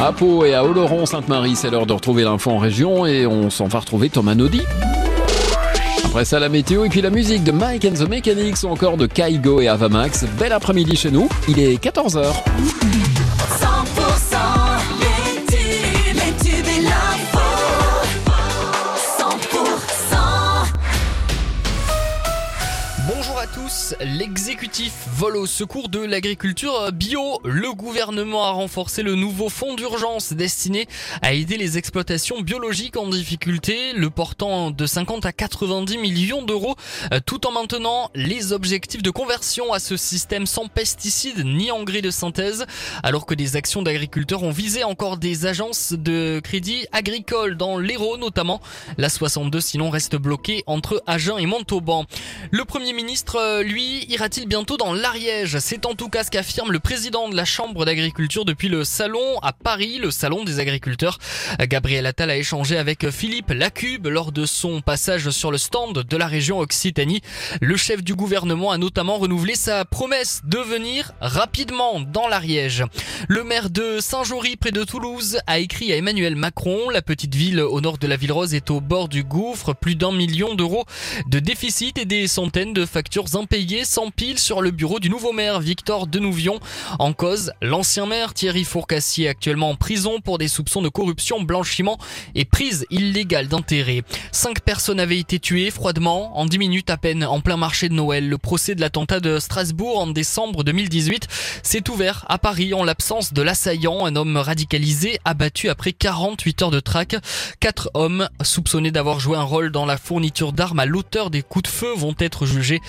À Pau et à Oloron-Sainte-Marie, c'est l'heure de retrouver l'info en région et on s'en va retrouver Thomas Naudy. Après ça, la météo et puis la musique de Mike and the Mechanics ou encore de Kaigo et Avamax. Bel après-midi chez nous, il est 14h. Bonjour à tous, l'exécutif vole au secours de l'agriculture bio. Le gouvernement a renforcé le nouveau fonds d'urgence destiné à aider les exploitations biologiques en difficulté, le portant de 50 à 90 millions d'euros, tout en maintenant les objectifs de conversion à ce système sans pesticides ni engrais de synthèse, alors que des actions d'agriculteurs ont visé encore des agences de crédit agricole dans l'Hérault notamment. La 62 sinon reste bloquée entre Agen et Montauban. Le Premier ministre, euh, lui, ira-t-il bientôt dans l'Ariège? C'est en tout cas ce qu'affirme le président de la Chambre d'agriculture depuis le salon à Paris, le salon des agriculteurs. Gabriel Attal a échangé avec Philippe Lacube lors de son passage sur le stand de la région Occitanie. Le chef du gouvernement a notamment renouvelé sa promesse de venir rapidement dans l'Ariège. Le maire de Saint-Jory, près de Toulouse, a écrit à Emmanuel Macron. La petite ville au nord de la ville rose est au bord du gouffre. Plus d'un million d'euros de déficit et des centaines de factures impayées s'empilent sur le bureau du nouveau maire Victor Denouvion. En cause, l'ancien maire Thierry Fourcassier, actuellement en prison pour des soupçons de corruption, blanchiment et prise illégale d'intérêt. Cinq personnes avaient été tuées froidement en dix minutes à peine en plein marché de Noël. Le procès de l'attentat de Strasbourg en décembre 2018 s'est ouvert à Paris en l'absence de l'assaillant, un homme radicalisé abattu après 48 heures de traque. Quatre hommes soupçonnés d'avoir joué un rôle dans la fourniture d'armes à l'auteur des coups de feu vont être jugés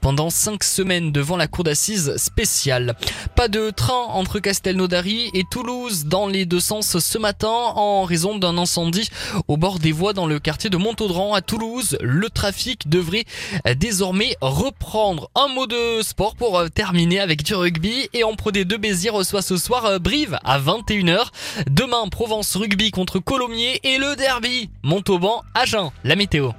pendant cinq semaines devant la cour d'assises spéciale. Pas de train entre Castelnaudary et Toulouse dans les deux sens ce matin en raison d'un incendie au bord des voies dans le quartier de Montaudran à Toulouse. Le trafic devrait euh, désormais reprendre. Un mot de sport pour euh, terminer avec du rugby et en Pro D2 Béziers reçoit ce soir euh, Brive à 21h. Demain Provence Rugby contre Colomiers et le derby Montauban Agen. La météo.